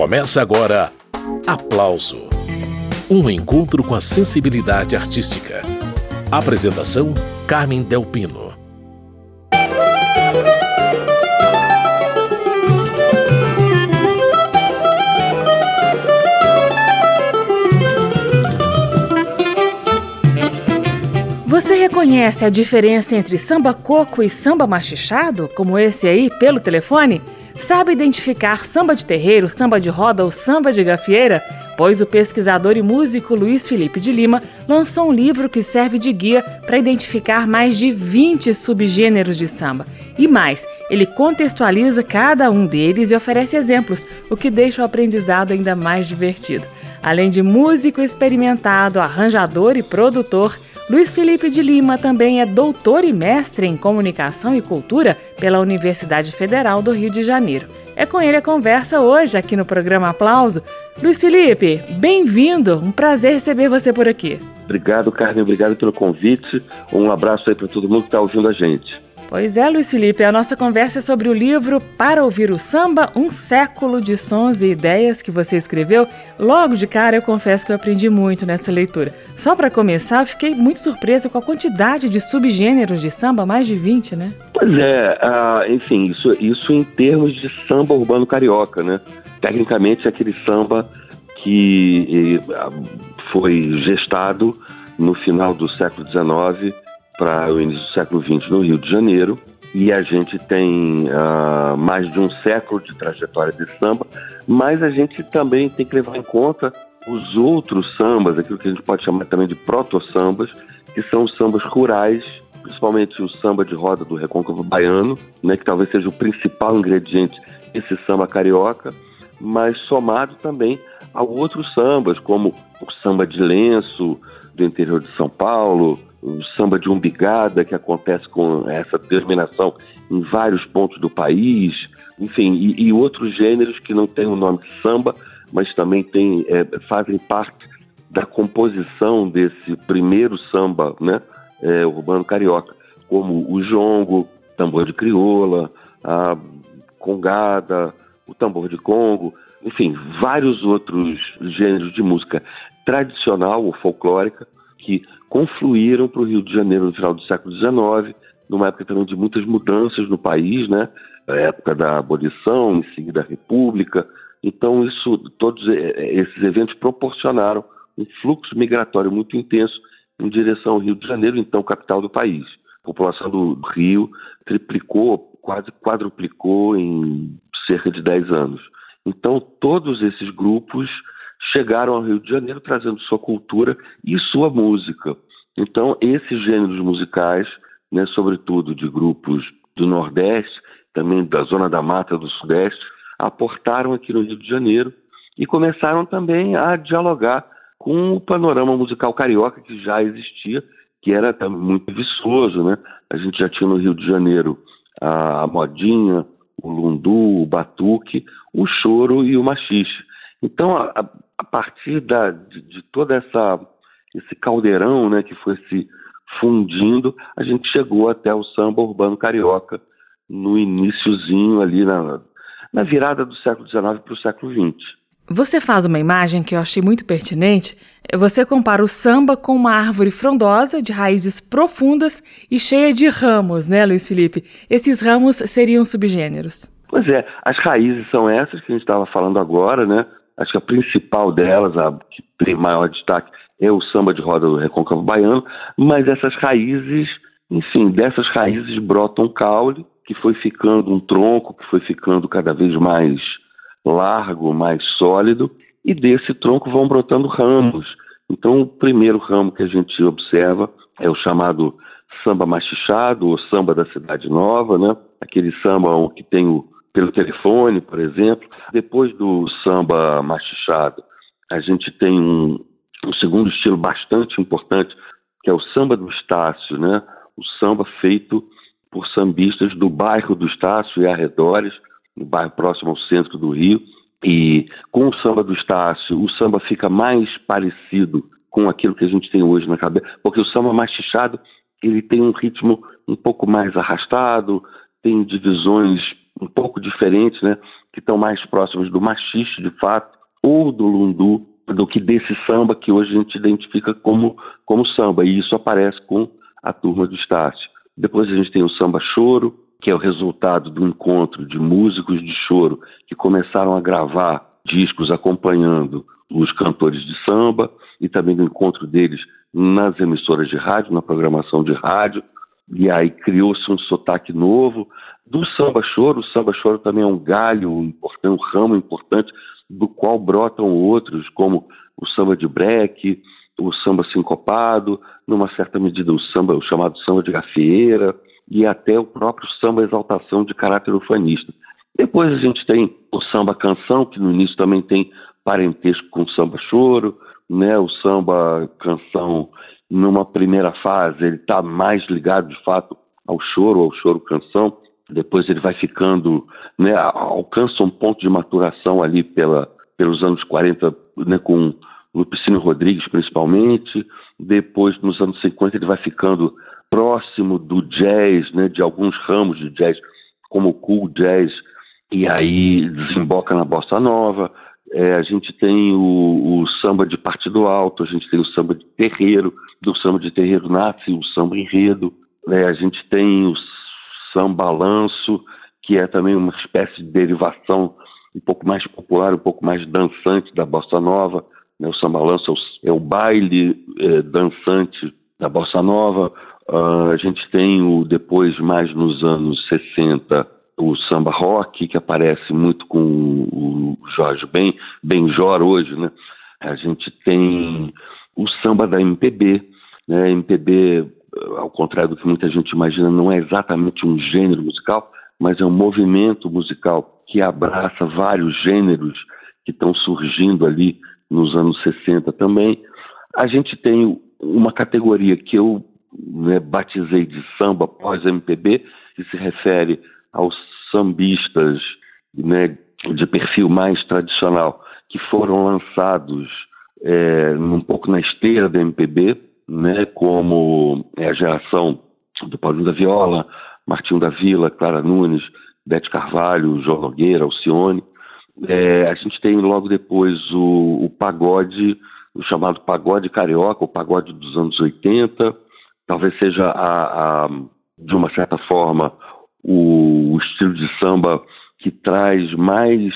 Começa agora Aplauso Um encontro com a sensibilidade artística. Apresentação: Carmen Delpino. Você reconhece a diferença entre samba coco e samba machichado, como esse aí, pelo telefone? Sabe identificar samba de terreiro, samba de roda ou samba de gafieira? Pois o pesquisador e músico Luiz Felipe de Lima lançou um livro que serve de guia para identificar mais de 20 subgêneros de samba. E mais, ele contextualiza cada um deles e oferece exemplos, o que deixa o aprendizado ainda mais divertido. Além de músico experimentado, arranjador e produtor, Luiz Felipe de Lima também é doutor e mestre em comunicação e cultura pela Universidade Federal do Rio de Janeiro. É com ele a conversa hoje aqui no programa Aplauso. Luiz Felipe, bem-vindo. Um prazer receber você por aqui. Obrigado, Carmen. Obrigado pelo convite. Um abraço aí para todo mundo que está ouvindo a gente. Pois é, Luiz Felipe, a nossa conversa é sobre o livro Para Ouvir o Samba, um século de sons e ideias que você escreveu. Logo de cara, eu confesso que eu aprendi muito nessa leitura. Só para começar, eu fiquei muito surpresa com a quantidade de subgêneros de samba, mais de 20, né? Pois é, uh, enfim, isso, isso em termos de samba urbano carioca, né? Tecnicamente, é aquele samba que uh, foi gestado no final do século XIX para o início do século XX no Rio de Janeiro. E a gente tem uh, mais de um século de trajetória de samba, mas a gente também tem que levar em conta os outros sambas, aquilo que a gente pode chamar também de proto-sambas, que são os sambas rurais, principalmente o samba de roda do Recôncavo Baiano, né, que talvez seja o principal ingrediente desse samba carioca, mas somado também a outros sambas, como o samba de lenço do interior de São Paulo, o samba de umbigada, que acontece com essa denominação em vários pontos do país, enfim, e, e outros gêneros que não têm o nome de samba, mas também tem, é, fazem parte da composição desse primeiro samba né, é, urbano carioca, como o jongo, tambor de crioula, a congada, o tambor de congo, enfim, vários outros gêneros de música tradicional ou folclórica que confluíram para o Rio de Janeiro no final do século XIX, numa época também de muitas mudanças no país, né? A época da abolição, em seguida a República. Então, isso, todos esses eventos proporcionaram um fluxo migratório muito intenso em direção ao Rio de Janeiro, então capital do país. A população do Rio triplicou, quase quadruplicou em cerca de 10 anos. Então, todos esses grupos chegaram ao Rio de Janeiro trazendo sua cultura e sua música. Então, esses gêneros musicais, né, sobretudo de grupos do Nordeste, também da Zona da Mata do Sudeste, aportaram aqui no Rio de Janeiro e começaram também a dialogar com o panorama musical carioca que já existia, que era muito viçoso, né? A gente já tinha no Rio de Janeiro a modinha, o lundu, o batuque, o choro e o machixe. Então, a, a partir da, de, de toda essa esse caldeirão, né, que foi se fundindo, a gente chegou até o samba urbano carioca no iníciozinho ali na, na virada do século XIX para o século XX. Você faz uma imagem que eu achei muito pertinente. Você compara o samba com uma árvore frondosa, de raízes profundas e cheia de ramos, né, Luiz Felipe? Esses ramos seriam subgêneros. Pois é, as raízes são essas que a gente estava falando agora, né? Acho que a principal delas, a que tem maior destaque, é o samba de roda do Recôncavo Baiano, mas essas raízes, enfim, dessas raízes brota um caule, que foi ficando um tronco, que foi ficando cada vez mais largo, mais sólido, e desse tronco vão brotando ramos. Então, o primeiro ramo que a gente observa é o chamado samba machichado, ou samba da cidade nova, né? Aquele samba que tem o pelo telefone, por exemplo. Depois do samba machichado, a gente tem um, um segundo estilo bastante importante, que é o samba do Estácio, né? O samba feito por sambistas do bairro do Estácio e arredores, no bairro próximo ao centro do Rio. E com o samba do Estácio, o samba fica mais parecido com aquilo que a gente tem hoje na cabeça, porque o samba machichado ele tem um ritmo um pouco mais arrastado, tem divisões um pouco diferentes, né? Que estão mais próximos do machixe, de fato, ou do lundu, do que desse samba que hoje a gente identifica como, como samba. E isso aparece com a turma do Estácio. Depois a gente tem o samba choro, que é o resultado do encontro de músicos de choro que começaram a gravar discos acompanhando os cantores de samba e também do encontro deles nas emissoras de rádio, na programação de rádio. E aí criou-se um sotaque novo. Do samba choro, o samba choro também é um galho importante, um ramo importante do qual brotam outros, como o samba de breque, o samba sincopado, numa certa medida o samba, o chamado samba de gafieira, e até o próprio samba exaltação de caráter ufanista. Depois a gente tem o samba canção, que no início também tem parentesco com o samba choro, né? O samba canção numa primeira fase ele está mais ligado de fato ao choro, ao choro canção. Depois ele vai ficando, né? Alcança um ponto de maturação ali pela, pelos anos 40, né? Com Lupicínio Rodrigues principalmente. Depois nos anos 50 ele vai ficando próximo do jazz, né, de alguns ramos de jazz, como o cool jazz, e aí desemboca na bossa nova. É, a gente tem o, o, samba de partido alto, a gente tem o samba de terreiro, do samba de terreiro nasce o samba enredo, é, a gente tem o samba lanço, que é também uma espécie de derivação um pouco mais popular, um pouco mais dançante da bossa nova. Né? O samba lanço é o, é baile é, dançante da bossa nova. Uh, a gente tem o depois, mais nos anos 60, o samba rock, que aparece muito com o Jorge Ben, Benjor hoje, né? A gente tem o samba da MPB, né? MPB, ao contrário do que muita gente imagina, não é exatamente um gênero musical, mas é um movimento musical que abraça vários gêneros que estão surgindo ali nos anos 60 também. A gente tem uma categoria que eu né, batizei de samba pós-MPB, que se refere aos sambistas né, de perfil mais tradicional, que foram lançados é, um pouco na esteira da MPB, né, como é a geração do Paulinho da Viola, Martinho da Vila, Clara Nunes, Bete Carvalho, João Nogueira, Alcione. É, a gente tem logo depois o, o pagode, o chamado pagode carioca, o pagode dos anos 80, talvez seja a, a, de uma certa forma o, o estilo de samba que traz mais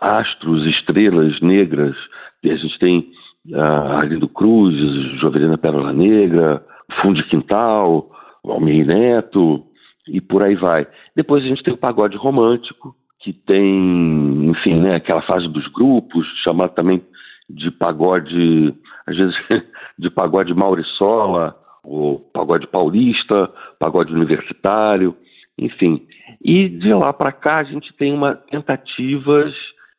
astros, estrelas negras. A gente tem uh, Arlindo Cruz, Jovelina Pérola Negra, Fundo de Quintal, Almir Neto e por aí vai. Depois a gente tem o pagode romântico, que tem, enfim, né, aquela fase dos grupos, chamado também de pagode, às vezes de pagode Mauriçola, o pagode paulista, pagode universitário, enfim. E de lá para cá a gente tem uma tentativas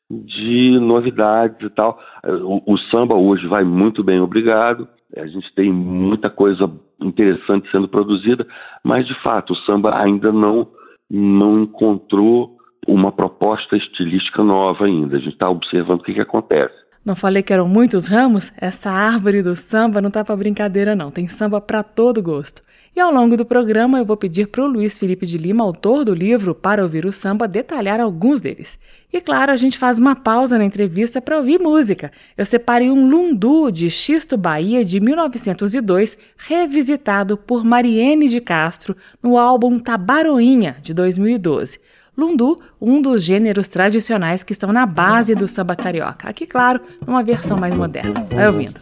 de novidades e tal. O, o, samba hoje vai muito bem, obrigado. A gente tem muita coisa interessante sendo produzida, mas de fato o samba ainda não não encontrou uma proposta estilística nova ainda. A gente está observando o que, que acontece. Não falei que eram muitos ramos? Essa árvore do samba não tá para brincadeira não, tem samba para todo gosto. E ao longo do programa eu vou pedir para o Luiz Felipe de Lima, autor do livro Para Ouvir o Samba, detalhar alguns deles. E claro, a gente faz uma pausa na entrevista para ouvir música. Eu separei um lundu de Xisto Bahia de 1902, revisitado por Mariene de Castro no álbum Tabaroinha de 2012. Lundu, um dos gêneros tradicionais que estão na base do samba carioca. Aqui, claro, numa versão mais moderna. Vai ouvindo.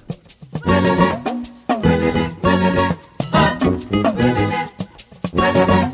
Quanto mais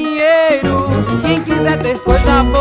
pinheiro. Quem quiser ter coisa boa,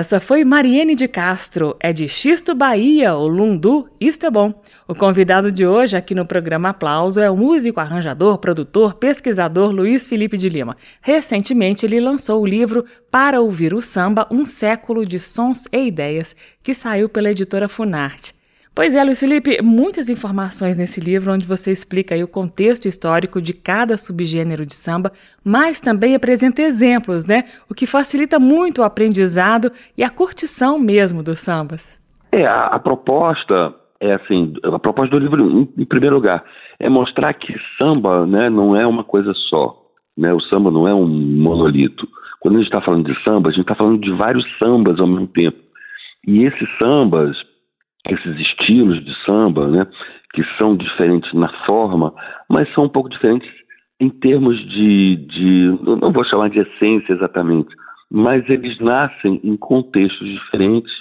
Essa foi Mariene de Castro, é de Xisto, Bahia, o Lundu, isto é bom. O convidado de hoje aqui no programa Aplauso é o músico, arranjador, produtor, pesquisador Luiz Felipe de Lima. Recentemente ele lançou o livro Para Ouvir o Samba, um século de sons e ideias, que saiu pela editora Funarte. Pois é, Luiz Felipe, muitas informações nesse livro onde você explica o contexto histórico de cada subgênero de samba, mas também apresenta exemplos, né? O que facilita muito o aprendizado e a curtição mesmo dos sambas. É, a, a proposta é assim, a proposta do livro, em, em, primeiro lugar, é mostrar que samba né, não é uma coisa só. Né? O samba não é um monolito. Quando a gente está falando de samba, a gente está falando de vários sambas ao mesmo tempo. E esses sambas, esses estilos de samba, né, que são diferentes na forma, mas são um pouco diferentes em termos de, de, não vou chamar de essência exatamente, mas eles nascem em contextos diferentes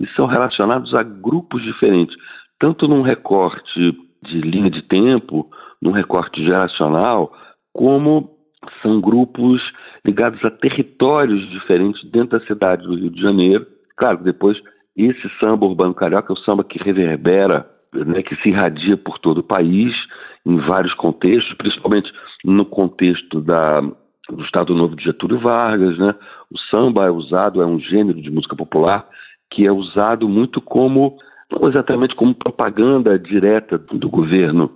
e são relacionados a grupos diferentes, tanto num recorte de linha de tempo, num recorte geracional, como são grupos ligados a territórios diferentes dentro da cidade do Rio de Janeiro. Claro, depois esse samba urbano carioca é o samba que reverbera, né, que se irradia por todo o país, em vários contextos, principalmente no contexto da, do Estado Novo de Getúlio Vargas. Né? O samba é usado, é um gênero de música popular que é usado muito como, não exatamente como propaganda direta do governo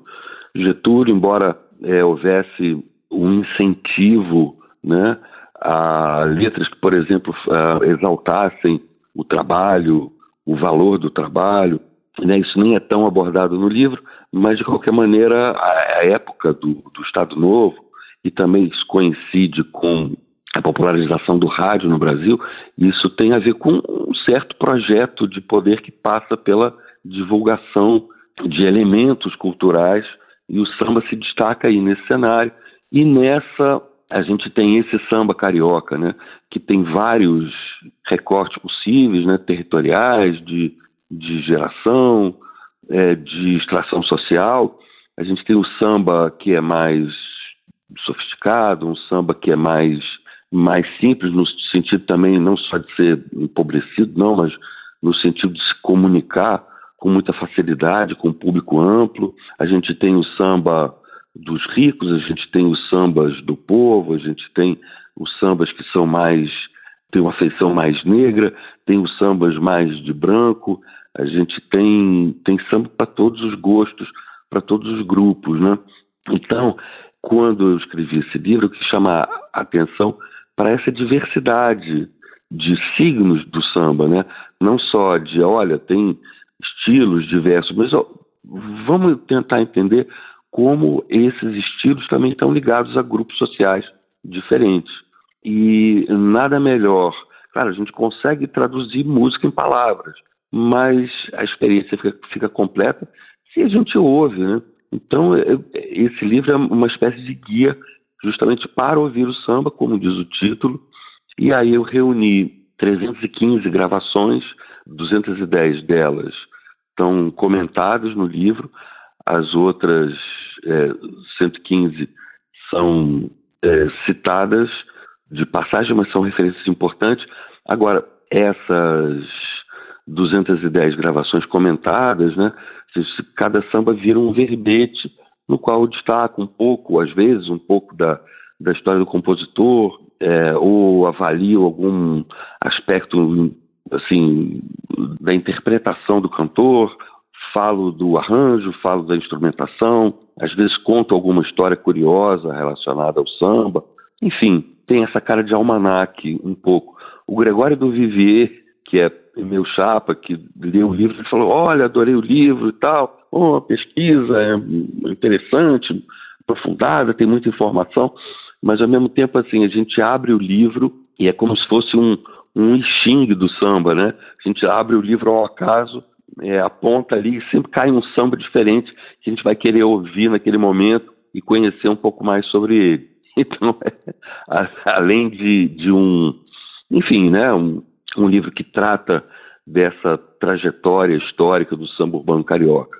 Getúlio, embora é, houvesse um incentivo né, a letras que, por exemplo, exaltassem o trabalho, o valor do trabalho. Né? Isso nem é tão abordado no livro, mas de qualquer maneira, a, época do, do Estado Novo, e também isso coincide com a popularização do rádio no Brasil, isso tem a ver com um certo projeto de poder que passa pela divulgação de elementos culturais, e o samba se destaca aí nesse cenário. E nessa a gente tem esse samba carioca, né, que tem vários recortes possíveis, né, territoriais, de, de geração, é, de extração social. A gente tem o samba que é mais sofisticado, um samba que é mais, mais simples, no sentido também não só de ser empobrecido, não, mas no sentido de se comunicar com muita facilidade, com um público amplo. A gente tem o samba dos ricos, a gente tem os sambas do povo, a gente tem os sambas que são mais tem uma feição mais negra, tem os sambas mais de branco, a gente tem tem samba para todos os gostos, para todos os grupos, né? Então, quando eu escrevi esse livro, eu quis chamar a atenção para essa diversidade de signos do samba, né? Não só de, olha, tem estilos diversos, mas ó, vamos tentar entender como esses estilos também estão ligados a grupos sociais diferentes. E nada melhor. Claro, a gente consegue traduzir música em palavras, mas a experiência fica, fica completa se a gente ouve, né? Então, esse livro é uma espécie de guia justamente para ouvir o samba, como diz o título. E aí eu reuni 315 gravações, 210 delas estão comentadas no livro, as outras é, 115 são é, citadas de passagem, mas são referências importantes. Agora, essas 210 gravações comentadas, né? Cada samba vira um verbete no qual destaca um pouco, às vezes, um pouco da, da história do compositor, é, ou avalia algum aspecto assim da interpretação do cantor, falo do arranjo, falo da instrumentação, às vezes conto alguma história curiosa relacionada ao samba. Enfim, tem essa cara de almanaque um pouco. O Gregório do Vivier, que é meu chapa, que leu o livro, ele falou: Olha, adorei o livro e tal. Oh, pesquisa é interessante, aprofundada, tem muita informação, mas ao mesmo tempo, assim, a gente abre o livro e é como se fosse um, um xingue do samba, né? A gente abre o livro ao acaso, é, aponta ali e sempre cai um samba diferente que a gente vai querer ouvir naquele momento e conhecer um pouco mais sobre ele. Então, é, além de, de um, enfim, né, um, um livro que trata dessa trajetória histórica do samba urbano carioca,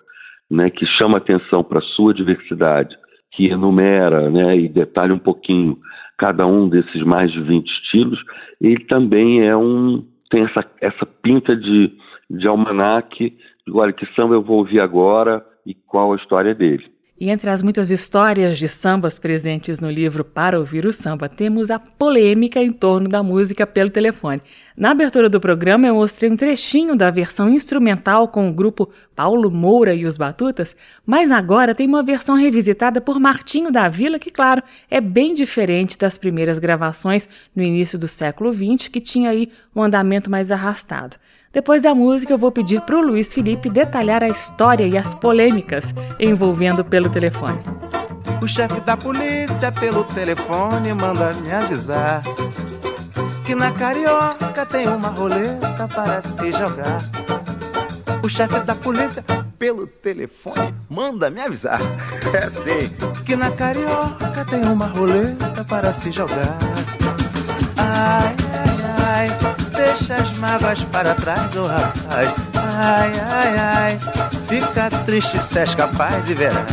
né, que chama atenção para a sua diversidade, que enumera né, e detalha um pouquinho cada um desses mais de 20 estilos, ele também é um tem essa, essa pinta de, de almanaque, olha, que samba eu vou ouvir agora e qual a história dele. E entre as muitas histórias de sambas presentes no livro Para Ouvir o Samba, temos a polêmica em torno da música pelo telefone. Na abertura do programa, eu mostrei um trechinho da versão instrumental com o grupo Paulo Moura e os Batutas, mas agora tem uma versão revisitada por Martinho da Vila, que, claro, é bem diferente das primeiras gravações no início do século XX, que tinha aí um andamento mais arrastado. Depois da música, eu vou pedir para o Luiz Felipe detalhar a história e as polêmicas envolvendo pelo telefone. O chefe da polícia pelo telefone manda me avisar que na carioca tem uma roleta para se jogar. O chefe da polícia pelo telefone manda me avisar. É assim que na carioca tem uma roleta para se jogar. Ai deixa as mágoas para trás, ô oh, rapaz. Ai, ai, ai, fica triste se és capaz e verás.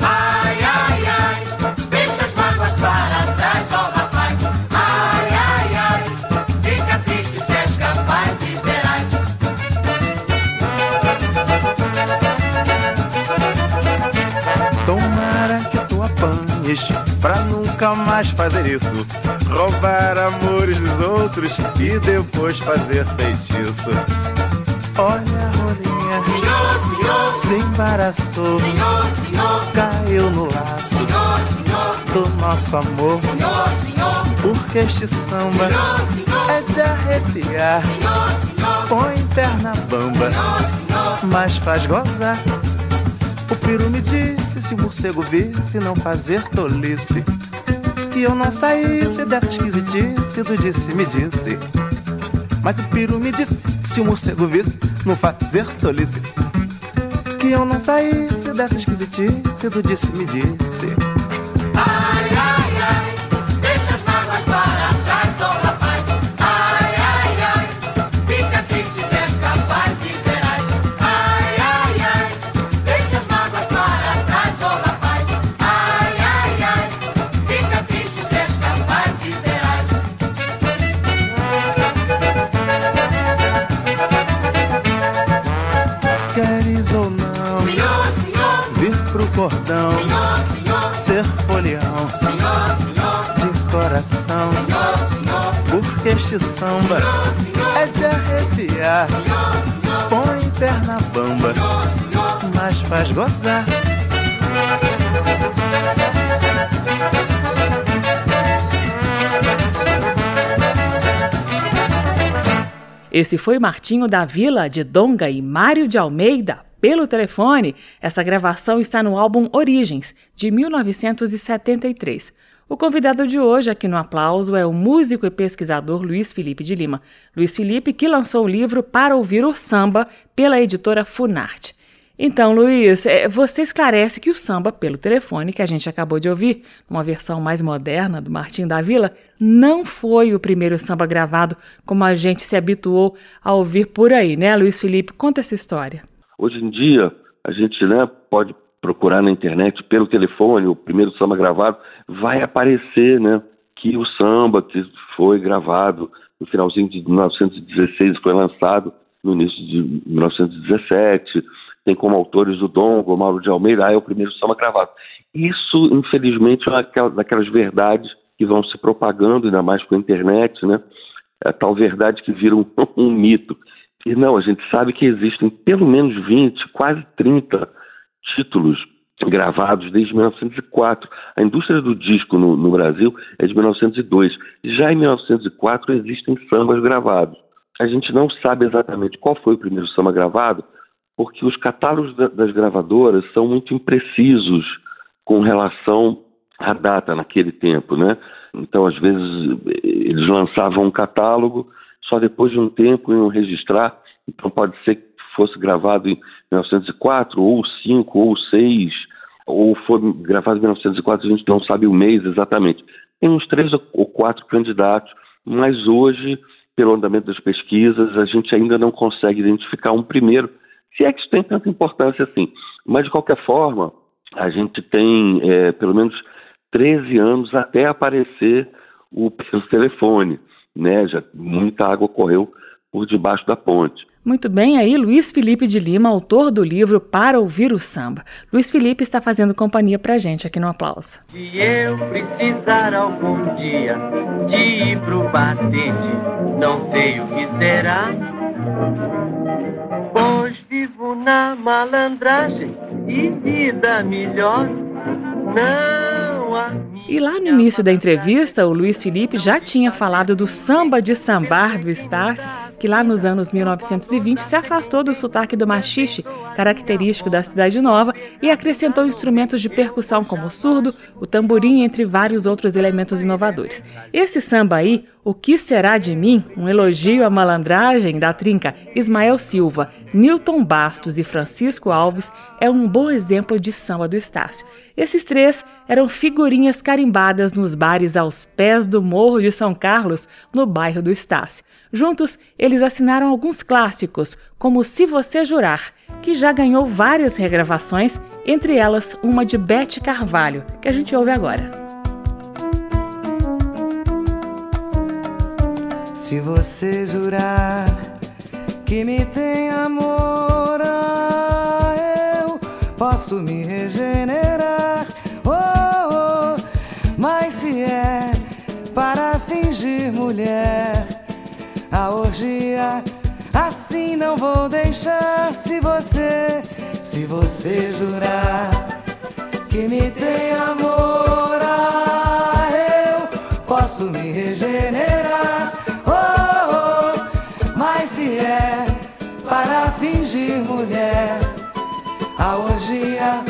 Ai, ai, ai, deixa as mágoas para trás, ó oh, rapaz. Ai, ai, ai, fica triste se és capaz e verás. Tomara que tu apanhes pra nunca mais fazer isso. Roubar amores dos outros e depois fazer feitiço. Olha a rolinha, senhor, senhor, se embaraçou, senhor, senhor, caiu no laço. Senhor, senhor, do nosso amor. senhor, senhor, Porque este samba senhor, senhor, é de arrepiar, senhor, senhor, põe perna bamba, senhor, mas faz gozar. O peru me disse se o morcego visse não fazer tolice que eu não saísse dessa esquisitice do disse-me disse. Mas o piru me disse que se o morcego visse, não fazer tolice. Que eu não saísse dessa esquisitice do disse-me disse. ai, ai, ai, cordão, senhor, senhor, ser folião senhor, de coração? Porque este samba é de arrepiar, põe perna bamba, mas faz gozar. Esse foi Martinho da Vila, de Donga e Mário de Almeida, pelo telefone. Essa gravação está no álbum Origens, de 1973. O convidado de hoje aqui no Aplauso é o músico e pesquisador Luiz Felipe de Lima. Luiz Felipe que lançou o livro Para Ouvir o Samba pela editora Funarte. Então, Luiz, é, você esclarece que o samba pelo telefone, que a gente acabou de ouvir, uma versão mais moderna do Martinho da Vila, não foi o primeiro samba gravado como a gente se habituou a ouvir por aí, né, Luiz Felipe? Conta essa história. Hoje em dia, a gente né, pode procurar na internet pelo telefone o primeiro samba gravado, vai aparecer, né? Que o samba que foi gravado no finalzinho de 1916 foi lançado no início de 1917. Tem como autores o Dom, o Mauro de Almeida, ah, é o primeiro samba gravado. Isso, infelizmente, é uma daquelas verdades que vão se propagando, ainda mais com a internet, né? É tal verdade que vira um, um mito. E não, a gente sabe que existem pelo menos 20, quase 30 títulos gravados desde 1904. A indústria do disco no, no, Brasil é de 1902. Já em 1904 existem sambas gravados. A gente não sabe exatamente qual foi o primeiro samba gravado, porque os catálogos da, das gravadoras são muito imprecisos com relação à data naquele tempo, né? Então, às vezes, eles lançavam um catálogo, só depois de um tempo iam registrar. Então, pode ser que fosse gravado em 1904, ou 5, ou 6, ou foi gravado em 1904, a gente não sabe o mês exatamente. Tem uns três ou quatro candidatos, mas hoje, pelo andamento das pesquisas, a gente ainda não consegue identificar um primeiro, se é que isso tem tanta importância assim. Mas, de qualquer forma, a gente tem é, pelo menos 13 anos até aparecer o telefone, né? Já muita água correu por debaixo da ponte. Muito bem, aí Luiz Felipe de Lima, autor do livro Para Ouvir o Samba. Luiz Felipe está fazendo companhia pra gente aqui no Aplauso. Se eu precisar algum dia de ir pro batente, não sei o que será. Pois vivo na malandragem e vida melhor não há. E lá no início da entrevista, o Luiz Felipe já tinha falado do samba de sambar do Estácio, que lá nos anos 1920 se afastou do sotaque do machixe, característico da Cidade Nova, e acrescentou instrumentos de percussão como o surdo, o tamborim, entre vários outros elementos inovadores. Esse samba aí, O Que Será de Mim, um elogio à malandragem da trinca Ismael Silva, Newton Bastos e Francisco Alves, é um bom exemplo de samba do Estácio. Esses três eram figurinhas carimbadas nos bares aos pés do Morro de São Carlos, no bairro do Estácio. Juntos, eles assinaram alguns clássicos, como Se Você Jurar, que já ganhou várias regravações, entre elas uma de Bete Carvalho, que a gente ouve agora. Se você jurar que me tem amor, ah, eu posso me regenerar. Deixar. Se você, se você jurar que me tem amor, ah, eu posso me regenerar. fingir mulher. A orgia,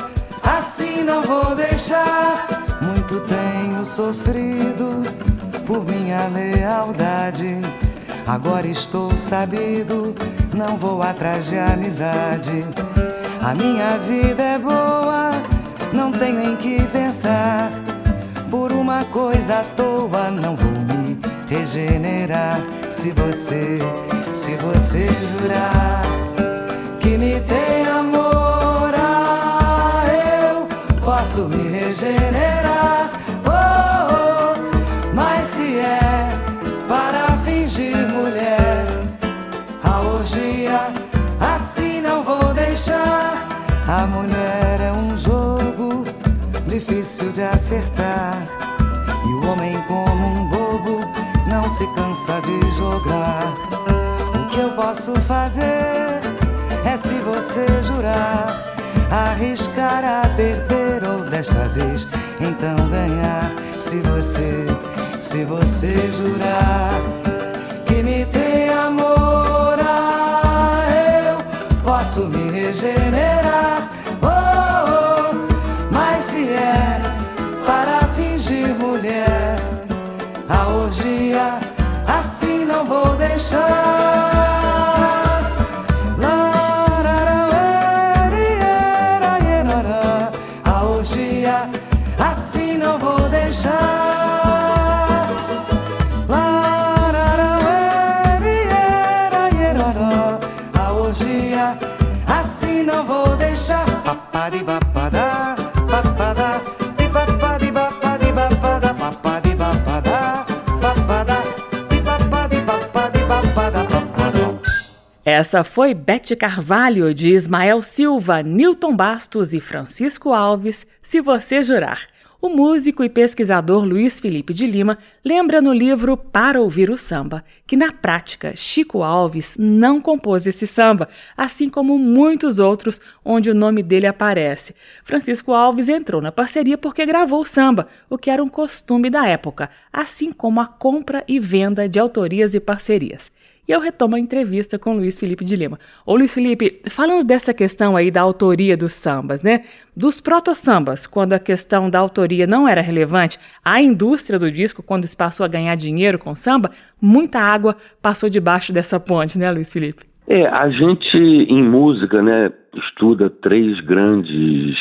assim não vou deixar. Muito tenho sofrido por minha lealdade. Agora estou sabido, não vou atrás de amizade. A minha vida é boa, não tenho em que pensar. Por uma coisa à toa, não vou me regenerar. Se você, se você jurar que me tem amor, ah, eu posso me regenerar. Cansa de jogar. O que eu posso fazer? é se você jurar, arriscar a perder ou desta vez então ganhar. Se você, se você jurar que me tem amor, ah, eu posso me regenerar. Oh, oh, mas se é não Essa foi Bete Carvalho, de Ismael Silva, Newton Bastos e Francisco Alves, Se Você Jurar. O músico e pesquisador Luiz Felipe de Lima lembra no livro Para Ouvir o Samba que, na prática, Chico Alves não compôs esse samba, assim como muitos outros onde o nome dele aparece. Francisco Alves entrou na parceria porque gravou o samba, o que era um costume da época, assim como a compra e venda de autorias e parcerias. E eu retomo a entrevista com Luiz Felipe de Lima. Ô Luiz Felipe, falando dessa questão aí da autoria dos sambas, né? Dos proto-sambas, quando a questão da autoria não era relevante, a indústria do disco, quando se passou a ganhar dinheiro com samba, muita água passou debaixo dessa ponte, né, Luiz Felipe? É, a gente em música, né, estuda três grandes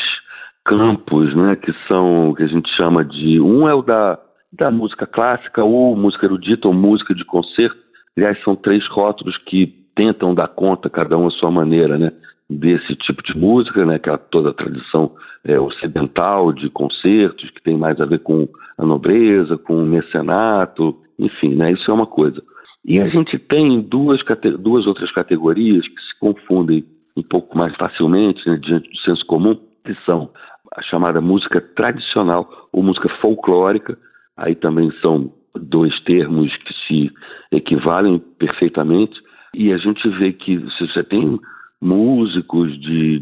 campos, né, que são o que a gente chama de um é o da, da música clássica ou música erudita ou música de concerto Aliás, são três rótulos que tentam dar conta, cada um à sua maneira, né, desse tipo de música, né, que é toda a tradição é, ocidental de concertos, que tem mais a ver com a nobreza, com o mecenato, enfim, né, isso é uma coisa. E a gente tem duas, duas outras categorias que se confundem um pouco mais facilmente né, diante do senso comum, que são a chamada música tradicional ou música folclórica, aí também são dois termos que se equivalem perfeitamente, e a gente vê que se você tem músicos de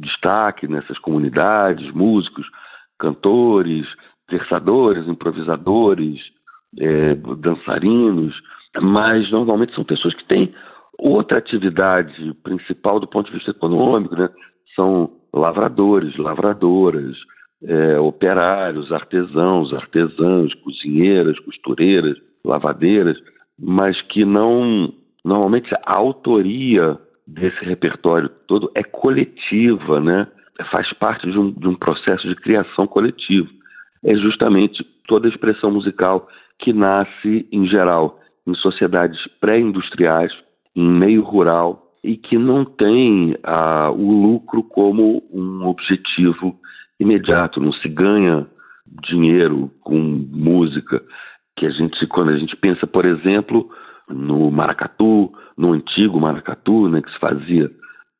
destaque nessas comunidades, músicos, cantores, versadores, improvisadores, é, dançarinos, mas normalmente são pessoas que têm outra atividade principal do ponto de vista econômico, né? São lavradores, lavradoras, é, operários, artesãos, artesãs, cozinheiras, costureiras, lavadeiras, mas que não. Normalmente a autoria desse repertório todo é coletiva, né? faz parte de um, de um processo de criação coletivo. É justamente toda a expressão musical que nasce, em geral, em sociedades pré-industriais, em meio rural, e que não tem ah, o lucro como um objetivo imediato, não se ganha dinheiro com música que a gente, quando a gente pensa, por exemplo, no maracatu, no antigo maracatu, né, que se fazia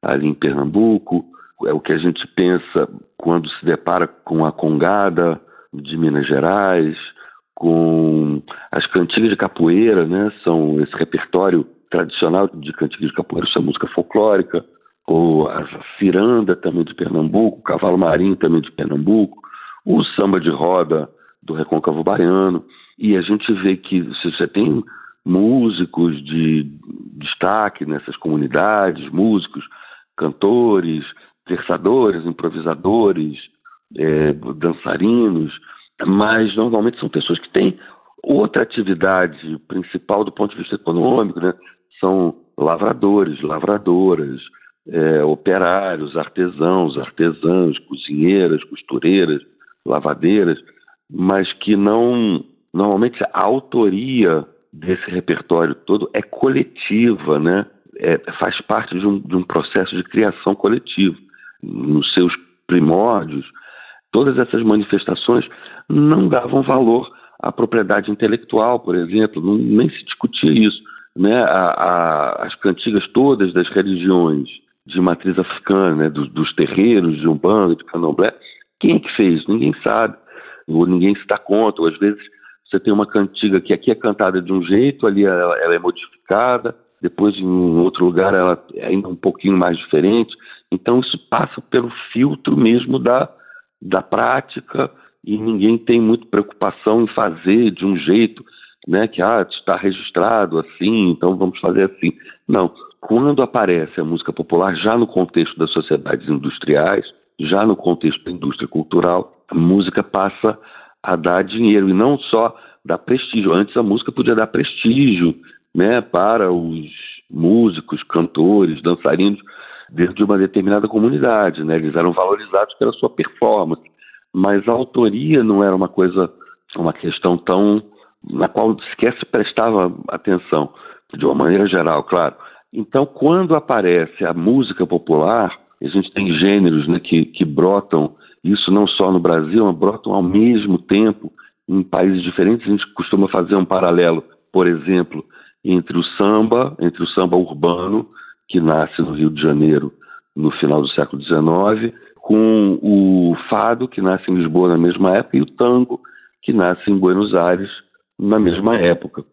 ali em Pernambuco, é o que a gente pensa quando se depara com a congada de Minas Gerais, com as cantigas de capoeira, né, são esse repertório tradicional de cantigas de capoeira, essa música folclórica, ou a ciranda também de Pernambuco, o cavalo marinho também de Pernambuco, o samba de roda do Recôncavo Baiano, e a gente vê que se você tem músicos de destaque nessas comunidades, músicos, cantores, versadores, improvisadores, é, dançarinos, mas normalmente são pessoas que têm outra atividade principal do ponto de vista econômico, né? São lavradores, lavradoras, é, operários, artesãos, artesãs, cozinheiras, costureiras, lavadeiras, mas que não. Normalmente a autoria desse repertório todo é coletiva, né? É, faz parte de um, de um processo de criação coletivo. Nos seus primórdios, todas essas manifestações não davam valor à propriedade intelectual, por exemplo, não, nem se discutia isso. Né? A, a, as cantigas todas das religiões de matriz africana, né, dos, dos terreiros de Umbanda, de Candomblé. Quem é que fez? Ninguém sabe, ou ninguém se dá conta, ou às vezes você tem uma cantiga que aqui é cantada de um jeito, ali ela, ela é modificada, depois em outro lugar ela é ainda um pouquinho mais diferente. Então isso passa pelo filtro mesmo da, da prática e ninguém tem muita preocupação em fazer de um jeito, né, que ah, está registrado assim, então vamos fazer assim. Não, quando aparece a música popular, já no contexto das sociedades industriais, já no contexto da indústria cultural, a música passa a dar dinheiro e não só dar prestígio. Antes a música podia dar prestígio né, para os músicos, cantores, dançarinos dentro de uma determinada comunidade. Né? Eles eram valorizados pela sua performance, mas a autoria não era uma coisa, uma questão tão na qual sequer se prestava atenção, de uma maneira geral, claro. Então, quando aparece a música popular, a gente tem gêneros né, que, que brotam, isso não só no Brasil, mas brotam ao mesmo tempo em países diferentes. A gente costuma fazer um paralelo, por exemplo, entre o samba, entre o samba urbano, que nasce no Rio de Janeiro no final do século XIX, com o fado, que nasce em Lisboa na mesma época, e o tango, que nasce em Buenos Aires na mesma época.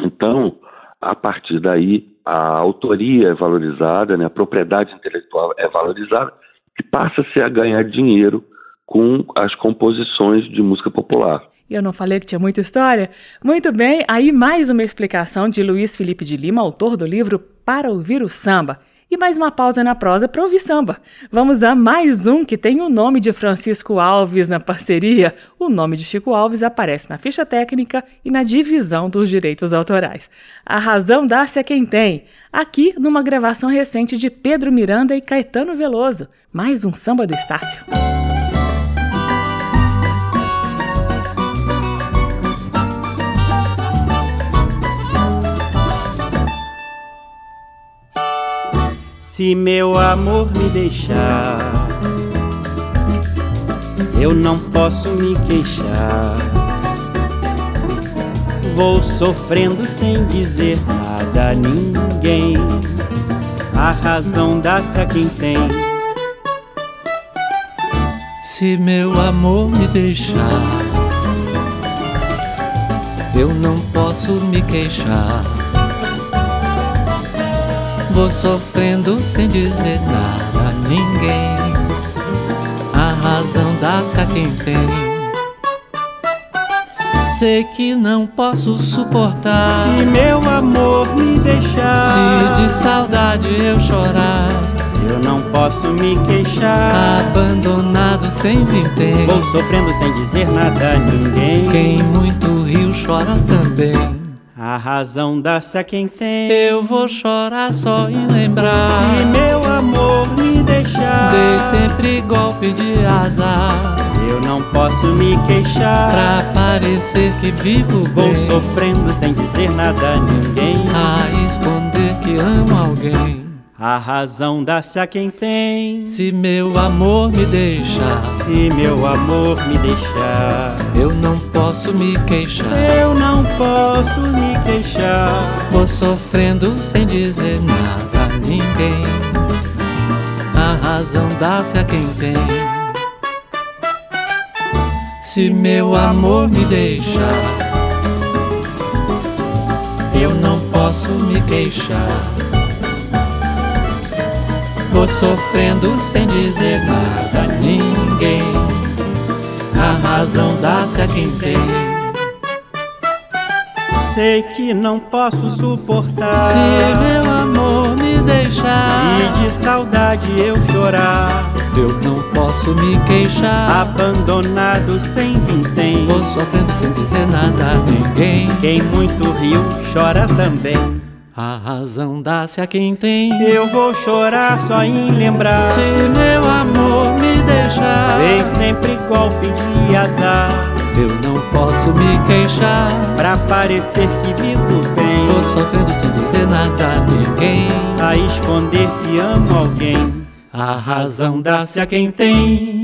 Então, a partir daí, a autoria é valorizada, né, a propriedade intelectual é valorizada e passa-se a ganhar dinheiro com as composições de música popular. Eu não falei que tinha muita história? Muito bem, aí mais uma explicação de Luiz Felipe de Lima, autor do livro Para Ouvir o Samba. E mais uma pausa na prosa para ouvir samba. Vamos a mais um que tem o nome de Francisco Alves na parceria. O nome de Chico Alves aparece na ficha técnica e na divisão dos direitos autorais. A razão dá-se a quem tem. Aqui, numa gravação recente de Pedro Miranda e Caetano Veloso. Mais um samba do Estácio. Se meu amor me deixar, eu não posso me queixar. Vou sofrendo sem dizer nada a ninguém. A razão dá-se a quem tem. Se meu amor me deixar, eu não posso me queixar. Vou sofrendo sem dizer nada a ninguém. A razão dá-se a quem tem. Sei que não posso suportar. Se meu amor me deixar, Se de saudade eu chorar, eu não posso me queixar. abandonado sem vintém. Vou sofrendo sem dizer nada a ninguém. Quem muito riu chora também. A razão dá-se a quem tem. Eu vou chorar só em lembrar. Se meu amor me deixar, Dei sempre golpe de azar. eu não posso me queixar. Pra parecer que vivo Vou bem. sofrendo sem dizer nada a ninguém. A esconder que amo alguém. A razão dá-se a quem tem. Se meu amor me deixar, Se meu amor me deixar, eu não posso me queixar. eu não posso me queixar. Vou sofrendo sem dizer nada a ninguém. A razão dá-se a quem tem. Se meu amor me deixar, eu não posso me queixar. Vou sofrendo sem dizer nada a ninguém. A razão dá-se a quem tem. Sei que não posso suportar. Se meu amor me deixar, Se de saudade eu chorar, eu não posso me queixar. abandonado sem vintém. Vou sofrendo sem dizer nada a ninguém. Quem muito riu chora também. A razão dá-se a quem tem. Eu vou chorar só em lembrar. Se meu amor me deixar, Dei sempre golpe de azar. eu não posso me queixar. Pra parecer que vivo bem. Vou sofrendo sem dizer nada a ninguém. A esconder que amo alguém. A razão dá-se a quem tem.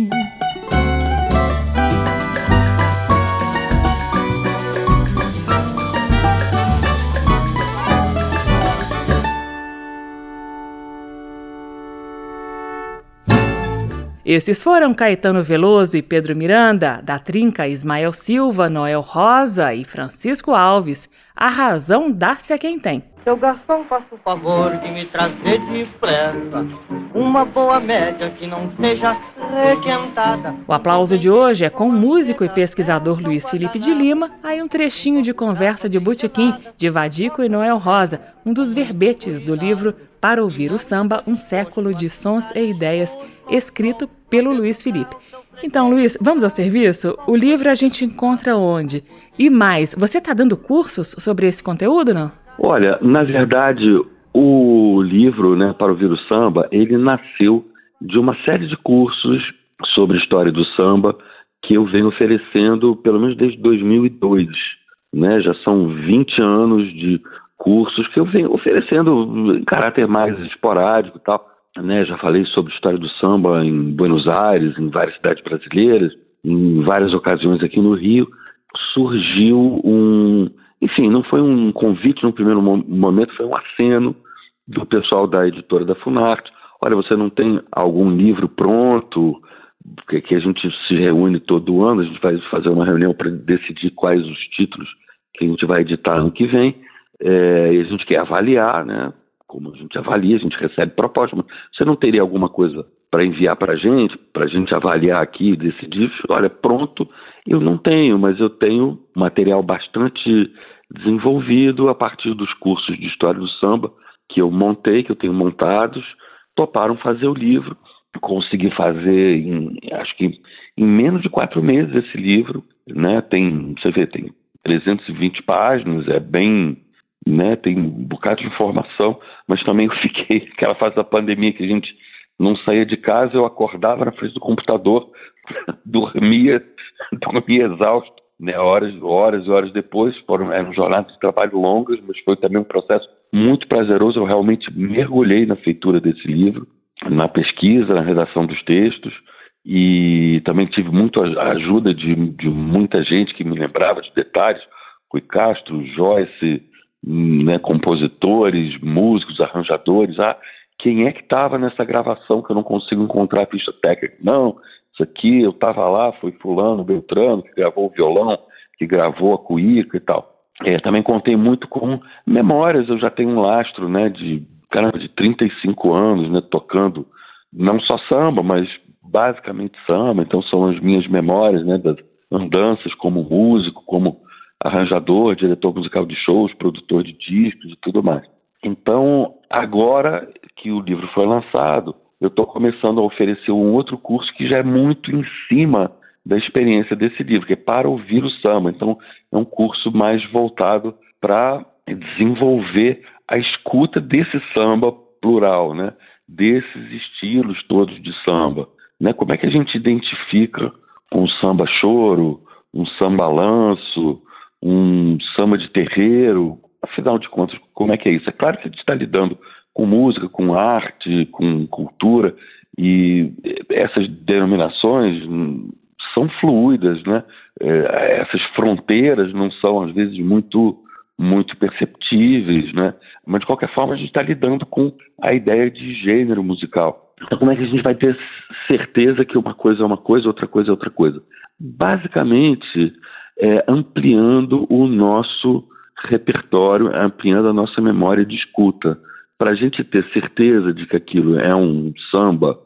Esses foram Caetano Veloso e Pedro Miranda, da Trinca Ismael Silva, Noel Rosa e Francisco Alves. A razão dá-se a quem tem. Seu garçom, faça o favor de me trazer depressa uma boa média que não seja requentada. O aplauso de hoje é com o músico e pesquisador Luiz Felipe de Lima, aí um trechinho de conversa de Botequim, de Vadico e Noel Rosa, um dos verbetes do livro Para Ouvir o Samba, um século de sons e ideias, escrito pelo Luiz Felipe. Então, Luiz, vamos ao serviço? O livro a gente encontra onde? E mais, você está dando cursos sobre esse conteúdo, não? Olha, na verdade, o livro, né, para ouvir o samba, ele nasceu de uma série de cursos sobre história do samba que eu venho oferecendo pelo menos desde 2002, né? Já são 20 anos de cursos que eu venho oferecendo em caráter mais esporádico e tal, né? Já falei sobre história do samba em Buenos Aires, em várias cidades brasileiras, em várias ocasiões aqui no Rio. Surgiu um enfim, não foi um convite no primeiro mo- momento, foi um aceno do pessoal da editora da Funarte. Olha, você não tem algum livro pronto? Porque que a gente se reúne todo ano, a gente vai fazer uma reunião para decidir quais os títulos que a gente vai editar ano que vem. É, e a gente quer avaliar, né? Como a gente avalia, a gente recebe propostas. Mas você não teria alguma coisa para enviar para a gente, para a gente avaliar aqui decidir? Olha, pronto, eu não tenho, mas eu tenho material bastante desenvolvido a partir dos cursos de história do samba que eu montei, que eu tenho montados, toparam fazer o livro. Consegui fazer, em, acho que em menos de quatro meses esse livro, né? Tem, você vê, tem 320 páginas, é bem, né? Tem um bocado de informação, mas também eu fiquei aquela fase da pandemia que a gente não saía de casa, eu acordava na frente do computador, dormia, dormia exausto, né? Horas, horas e horas depois, foram eram jornadas de trabalho longas, mas foi também um processo muito prazeroso. Eu realmente mergulhei na feitura desse livro, na pesquisa, na redação dos textos e também tive muito a ajuda de, de muita gente que me lembrava de detalhes, Rui Castro, Joyce, né, compositores, músicos, arranjadores. Ah, quem é que estava nessa gravação que eu não consigo encontrar a ficha técnica? Não, isso aqui eu estava lá, foi fulano, Beltrano, que gravou o violão, que gravou a cuíca e tal. É, também contei muito com memórias, eu já tenho um lastro, né, de, caramba, de 35 anos, né, tocando não só samba, mas basicamente samba, então são as minhas memórias, né, das andanças como músico, como arranjador, diretor musical de shows, produtor de discos e tudo mais. Então, agora que o livro foi lançado, eu estou começando a oferecer um outro curso que já é muito em cima da experiência desse livro, que é para ouvir o samba. Então, é um curso mais voltado para desenvolver a escuta desse samba plural, né? desses estilos todos de samba. Né? Como é que a gente identifica um samba choro, um samba lanço, um samba de terreiro? Afinal de contas, como é que é isso? É claro que a gente está lidando com música, com arte, com cultura, e essas denominações são fluidas, né? É, essas fronteiras não são às vezes muito muito perceptíveis, né? Mas de qualquer forma a gente está lidando com a ideia de gênero musical. Então como é que a gente vai ter certeza que uma coisa é uma coisa, outra coisa é outra coisa? Basicamente é, ampliando o nosso repertório, ampliando a nossa memória de escuta. Para a gente ter certeza de que aquilo é um samba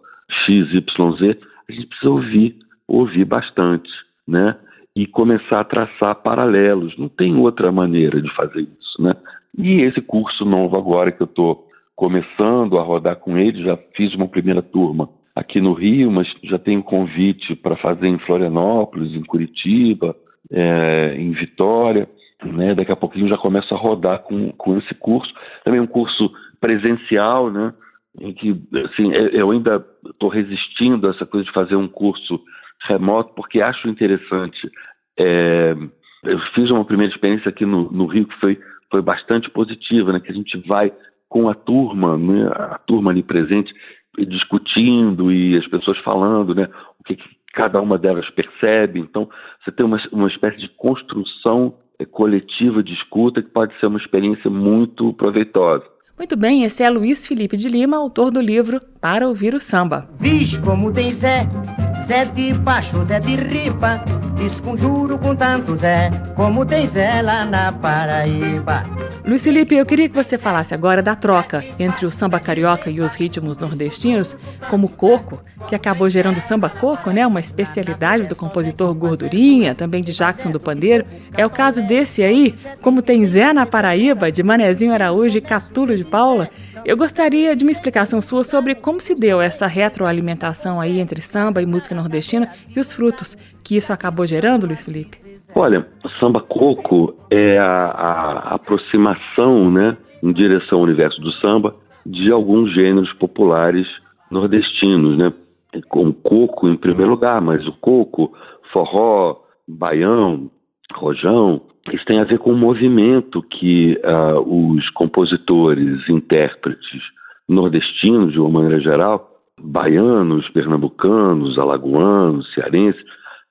XYZ, a gente precisa ouvir, ouvir bastante, né? E começar a traçar paralelos. Não tem outra maneira de fazer isso, né? E esse curso novo agora que eu estou começando a rodar com ele, já fiz uma primeira turma aqui no Rio, mas já tenho convite para fazer em Florianópolis, em Curitiba, é, em Vitória. Né? Daqui a pouquinho já começo a rodar com, com esse curso. Também um curso presencial, né? em que assim, eu ainda estou resistindo a essa coisa de fazer um curso remoto, porque acho interessante. É, eu fiz uma primeira experiência aqui no, no, Rio que foi, foi bastante positiva, né? que a gente vai com a turma, né? a turma ali presente, discutindo e as pessoas falando né? o que, que cada uma delas percebe. Então, você tem uma, uma espécie de construção é, coletiva de escuta que pode ser uma experiência muito proveitosa. Muito bem, esse é Luiz Felipe de Lima, autor do livro Para Ouvir o Samba. Vixe, como tem Zé, Zé de baixo, Zé de ripa, desconjuro com tanto Zé, como tem Zé lá na Paraíba. Luiz Felipe, eu queria que você falasse agora da troca entre o samba carioca e os ritmos nordestinos, como o coco, que acabou gerando samba coco, né? Uma especialidade do compositor Gordurinha, também de Jackson do Pandeiro. É o caso desse aí, como tem Zé na Paraíba, de Manezinho Araújo e Catulo de Paula. Eu gostaria de uma explicação sua sobre como se deu essa retroalimentação aí entre samba e música nordestina e os frutos que isso acabou gerando, Luiz Felipe. Olha, samba coco é a, a aproximação, né, em direção ao universo do samba de alguns gêneros populares nordestinos, né? Com coco em primeiro lugar, mas o coco, forró, baião, rojão, isso tem a ver com o movimento que uh, os compositores, intérpretes nordestinos, de uma maneira geral, baianos, pernambucanos, alagoanos, cearenses,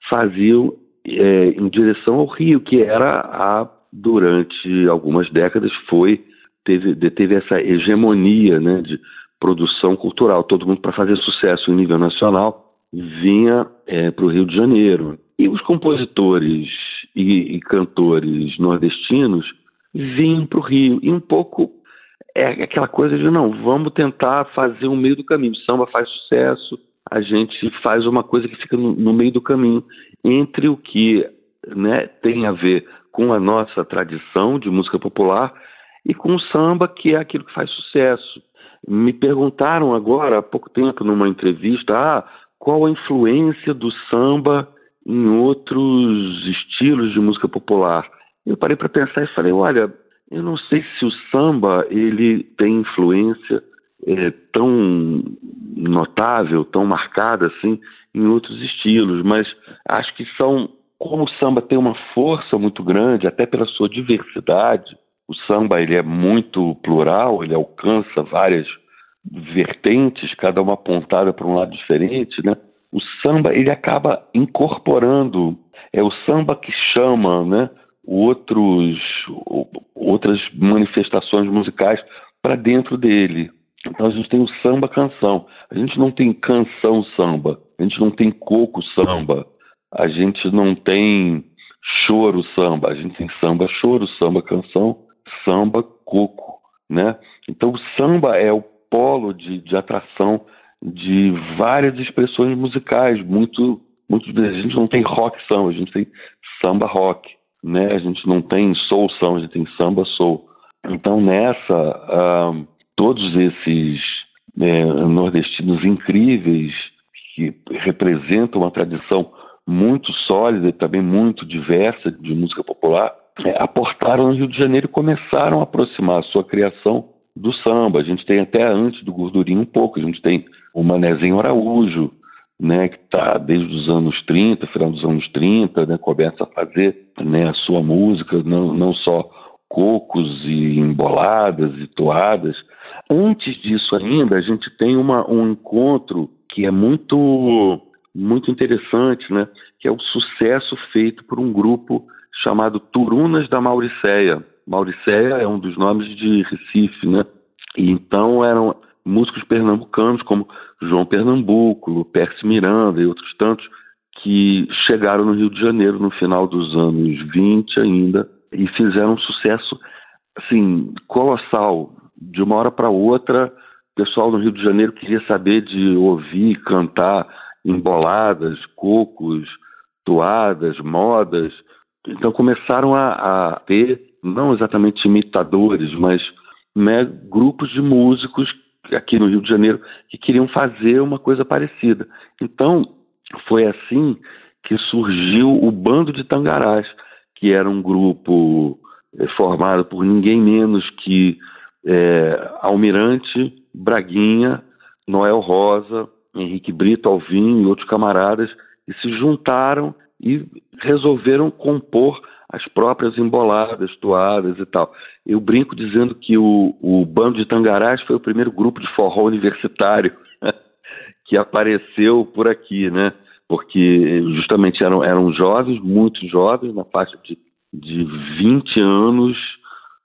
faziam é, em direção ao Rio, que era a, durante algumas décadas foi teve, deteve essa hegemonia né, de produção cultural. Todo mundo, para fazer sucesso em nível nacional, vinha é, para o Rio de Janeiro. E os compositores e, e cantores nordestinos vinham para o Rio. E um pouco é aquela coisa de não, vamos tentar fazer um meio do caminho. O samba faz sucesso, a gente faz uma coisa que fica no, no meio do caminho entre o que né, tem a ver com a nossa tradição de música popular e com o samba, que é aquilo que faz sucesso. Me perguntaram agora, há pouco tempo, numa entrevista, ah, qual a influência do samba em outros estilos de música popular. Eu parei para pensar e falei, olha, eu não sei se o samba ele tem influência é, tão notável, tão marcada assim em outros estilos, mas acho que são como o samba tem uma força muito grande, até pela sua diversidade. O samba ele é muito plural, ele alcança várias vertentes, cada uma apontada para um lado diferente, né? O samba ele acaba incorporando, é o samba que chama, né? Outros, outras manifestações musicais para dentro dele. Então a gente tem o samba canção. A gente não tem canção samba. A gente não tem coco samba. A gente não tem choro samba. A gente tem samba choro, samba canção, samba coco, né? Então o samba é o polo de, de atração de várias expressões musicais. Muito, muito a gente não tem rock samba, a gente tem samba rock, né? A gente não tem soul samba, a gente tem samba soul. Então nessa uh, todos esses né, nordestinos incríveis que representam uma tradição muito sólida e também muito diversa de música popular, é, aportaram no Rio de Janeiro e começaram a aproximar a sua criação do samba. A gente tem até antes do Gordurinho um pouco, a gente tem o Manezinho Araújo, né, que está desde os anos 30, final dos anos 30, né, começa a fazer né, a sua música, não, não só cocos e emboladas e toadas, Antes disso ainda, a gente tem uma, um encontro que é muito, muito interessante, né? que é o sucesso feito por um grupo chamado Turunas da Mauricéia. Mauricéia é um dos nomes de Recife, né? E então eram músicos pernambucanos como João Pernambuco, Percy Miranda e outros tantos que chegaram no Rio de Janeiro no final dos anos 20 ainda e fizeram um sucesso assim colossal de uma hora para outra, o pessoal no Rio de Janeiro queria saber de ouvir, cantar emboladas, cocos, toadas, modas. Então começaram a, a ter, não exatamente imitadores, mas né, grupos de músicos aqui no Rio de Janeiro que queriam fazer uma coisa parecida. Então foi assim que surgiu o Bando de Tangarás, que era um grupo eh, formado por ninguém menos que é, Almirante, Braguinha, Noel Rosa, Henrique Brito, Alvim e outros camaradas, e se juntaram e resolveram compor as próprias emboladas, toadas e tal. Eu brinco dizendo que o, o Bando de Tangarás foi o primeiro grupo de forró universitário que apareceu por aqui, né? Porque justamente eram, eram jovens, muito jovens, na faixa de, de 20 anos,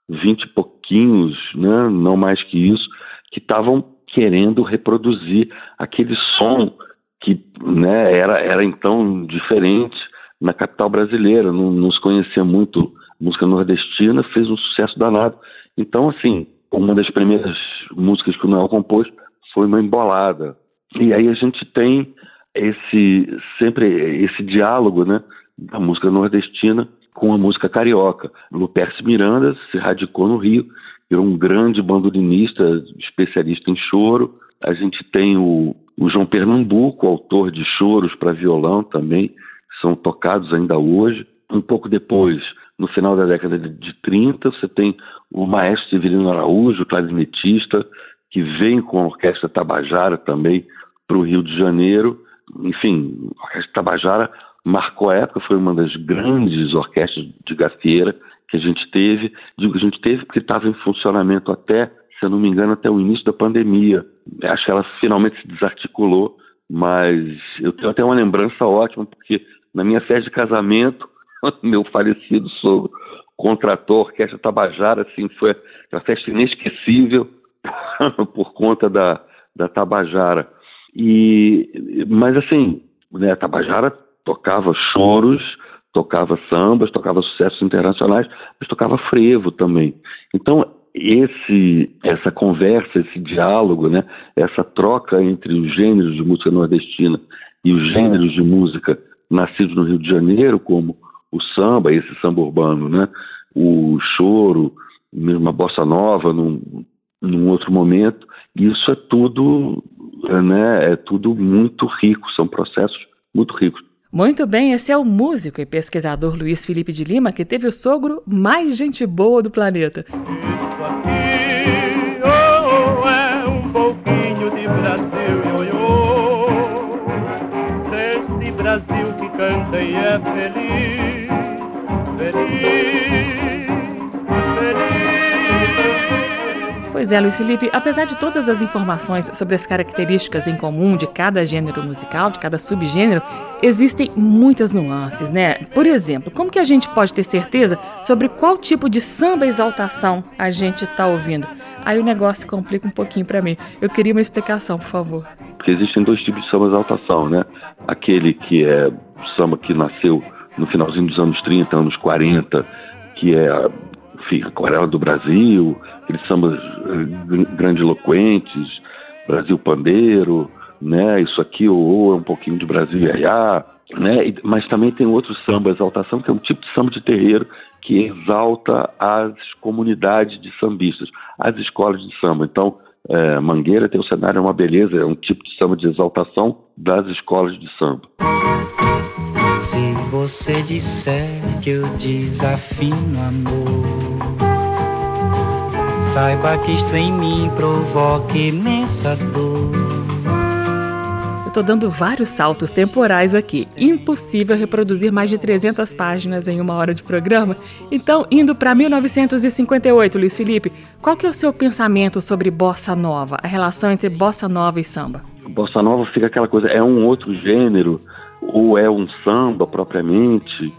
20 e pouquinhos, né, não mais que isso, que estavam querendo reproduzir aquele som que né, era, era então diferente na capital brasileira, não, não se conhecia muito música nordestina, fez um sucesso danado. Então, assim, uma das primeiras músicas que o Noel compôs foi uma embolada. E aí a gente tem esse sempre esse diálogo, né, da música nordestina com a música carioca. Luperce Miranda se radicou no Rio, virou um grande bandolinista, especialista em choro. A gente tem o, o João Pernambuco, autor de choros para violão também, são tocados ainda hoje. Um pouco depois, no final da década de 30, você tem o maestro Severino Araújo, clarinetista, que vem com a Orquestra Tabajara também para o Rio de Janeiro. Enfim, a Orquestra Tabajara marcou a época, foi uma das grandes orquestras de gafieira que a gente teve. Digo que a gente teve porque estava em funcionamento até, se eu não me engano, até o início da pandemia. Acho que ela finalmente se desarticulou, mas eu tenho até uma lembrança ótima, porque na minha festa de casamento, meu falecido sogro contratou a Orquestra Tabajara, assim, foi uma festa inesquecível por conta da, da Tabajara. E, mas assim, né, a Tabajara tocava choros, tocava sambas, tocava sucessos internacionais, mas tocava frevo também. Então, esse, essa conversa, esse diálogo, né, essa troca entre os gêneros de música nordestina e os gêneros de música nascidos no Rio de Janeiro, como o samba, esse samba urbano, né, o choro, mesmo a bossa nova, num, num outro momento, isso é tudo, né, é tudo muito rico, são processos muito ricos. Muito bem, esse é o músico e pesquisador Luiz Felipe de Lima, que teve o sogro mais gente boa do planeta. Canta e é feliz, feliz, feliz. Pois é, Luiz Felipe, apesar de todas as informações sobre as características em comum de cada gênero musical, de cada subgênero, existem muitas nuances, né? Por exemplo, como que a gente pode ter certeza sobre qual tipo de samba exaltação a gente está ouvindo? Aí o negócio complica um pouquinho para mim. Eu queria uma explicação, por favor. Porque existem dois tipos de samba exaltação, né? Aquele que é samba que nasceu no finalzinho dos anos 30, anos 40, que é enfim, Aquarela do Brasil, aqueles sambas eh, grandiloquentes, Brasil Pandeiro, né? Isso aqui ou, é um pouquinho de Brasil Iaiá, né? Mas também tem outro samba exaltação que é um tipo de samba de terreiro que exalta as comunidades de sambistas, as escolas de samba. Então, é, Mangueira tem um cenário, é uma beleza, é um tipo de samba de exaltação das escolas de samba. Se você disser que eu desafino amor, saiba que isto em mim provoca imensa dor. Eu tô dando vários saltos temporais aqui. Impossível reproduzir mais de 300 páginas em uma hora de programa. Então, indo para 1958, Luiz Felipe, qual que é o seu pensamento sobre bossa nova, a relação entre bossa nova e samba? Bossa nova fica aquela coisa, é um outro gênero ou é um samba propriamente?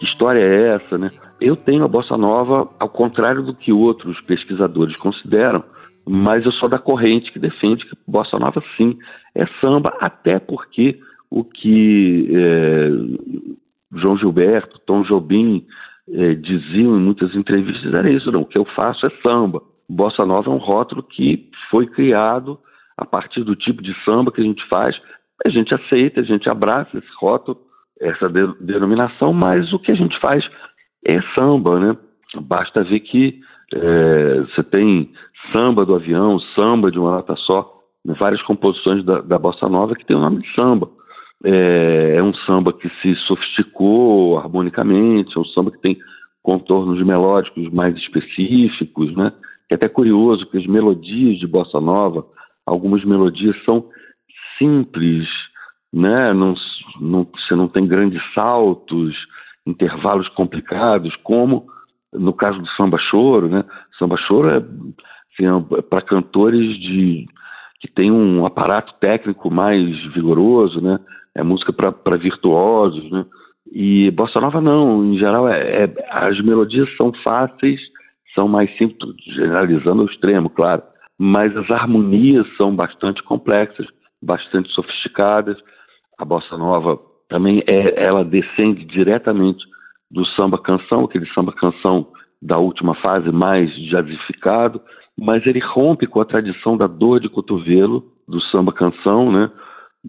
Que história é essa, né? Eu tenho a bossa nova ao contrário do que outros pesquisadores consideram, mas eu sou da corrente que defende que bossa nova sim é samba, até porque o que é, João Gilberto, Tom Jobim é, diziam em muitas entrevistas era isso, não, o que eu faço é samba. Bossa nova é um rótulo que foi criado a partir do tipo de samba que a gente faz, a gente aceita, a gente abraça esse rótulo, essa de, denominação, mas o que a gente faz é samba, né? Basta ver que é, você tem samba do avião, samba de uma nota só, né? várias composições da, da bossa nova que tem o nome de samba. É, é, um samba que se sofisticou harmonicamente, é um samba que tem contornos melódicos mais específicos, né? É até curioso que as melodias de bossa nova, algumas melodias são simples, né? Não, não, você não tem grandes saltos, intervalos complicados, como no caso do samba choro, né? Samba choro é, assim, é para cantores de que tem um aparato técnico mais vigoroso, né? É música para virtuosos, né? E bossa nova não, em geral é, é, as melodias são fáceis, são mais simples, generalizando ao extremo, claro, mas as harmonias são bastante complexas bastante sofisticadas. A bossa nova também é, ela descende diretamente do samba canção, aquele samba canção da última fase mais jazzificado, mas ele rompe com a tradição da dor de cotovelo do samba canção, né?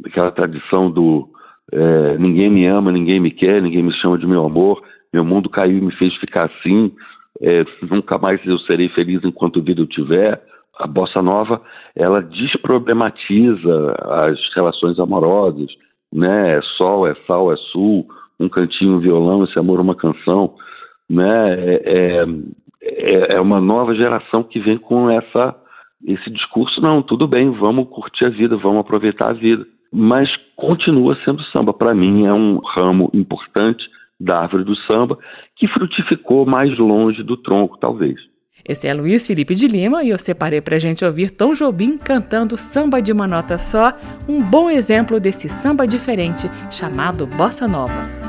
Aquela tradição do é, ninguém me ama, ninguém me quer, ninguém me chama de meu amor, meu mundo caiu e me fez ficar assim, é, nunca mais eu serei feliz enquanto vida eu tiver a bossa nova ela desproblematiza as relações amorosas, né? É sol, é sal, é sul, um cantinho, um violão, esse amor, uma canção, né? É, é, é uma nova geração que vem com essa esse discurso, não, tudo bem, vamos curtir a vida, vamos aproveitar a vida. Mas continua sendo samba. Para mim, é um ramo importante da árvore do samba que frutificou mais longe do tronco, talvez. Esse é Luiz Felipe de Lima e eu separei para a gente ouvir Tom Jobim cantando samba de uma nota só, um bom exemplo desse samba diferente chamado Bossa Nova.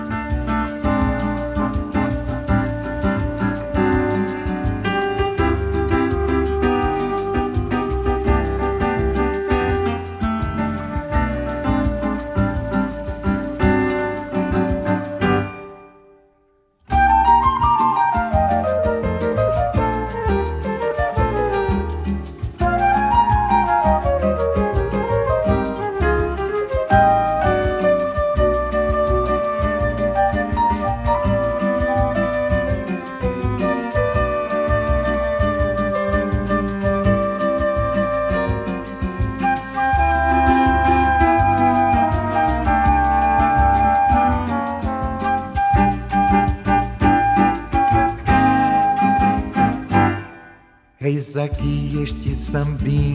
Aqui este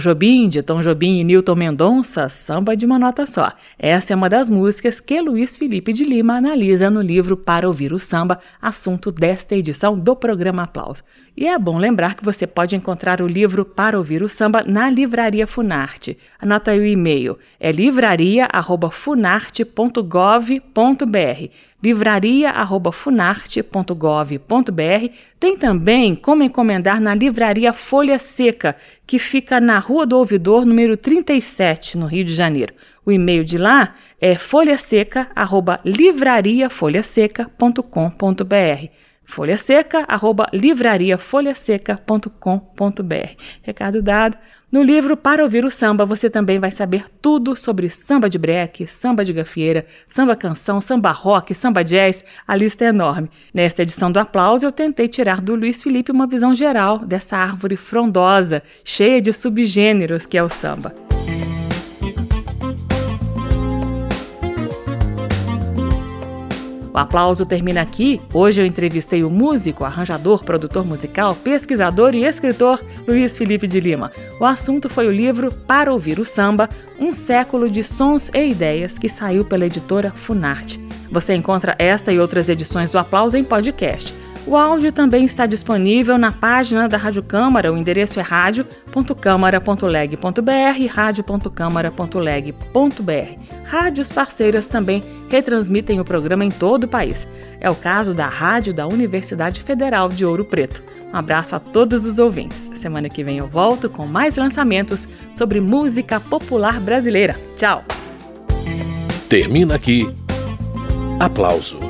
Jobim, de Tom Jobim e Newton Mendonça, samba de uma nota só. Essa é uma das músicas que Luiz Felipe de Lima analisa no livro Para Ouvir o Samba, assunto desta edição do programa Aplauso. E é bom lembrar que você pode encontrar o livro Para Ouvir o Samba na Livraria Funarte. Anota aí o e-mail, é livraria.funarte.gov.br livraria.funarte.gov.br. Tem também como encomendar na Livraria Folha Seca, que fica na Rua do Ouvidor, número 37, no Rio de Janeiro. O e-mail de lá é folhaseca@livrariafolhaseca.com.br. Folha Seca, arroba livrariafolhaseca.com.br. Recado dado. No livro Para Ouvir o Samba, você também vai saber tudo sobre samba de breque, samba de gafieira, samba canção, samba rock, samba jazz, a lista é enorme. Nesta edição do Aplauso, eu tentei tirar do Luiz Felipe uma visão geral dessa árvore frondosa, cheia de subgêneros que é o samba. O aplauso termina aqui. Hoje eu entrevistei o músico, arranjador, produtor musical, pesquisador e escritor Luiz Felipe de Lima. O assunto foi o livro Para Ouvir o Samba, um século de sons e ideias que saiu pela editora Funarte. Você encontra esta e outras edições do Aplauso em podcast. O áudio também está disponível na página da Rádio Câmara, o endereço é rádio.câmara.leg.br, rádio.câmara.leg.br. Rádios parceiras também retransmitem o programa em todo o país. É o caso da Rádio da Universidade Federal de Ouro Preto. Um abraço a todos os ouvintes. Semana que vem eu volto com mais lançamentos sobre música popular brasileira. Tchau! Termina aqui. Aplauso.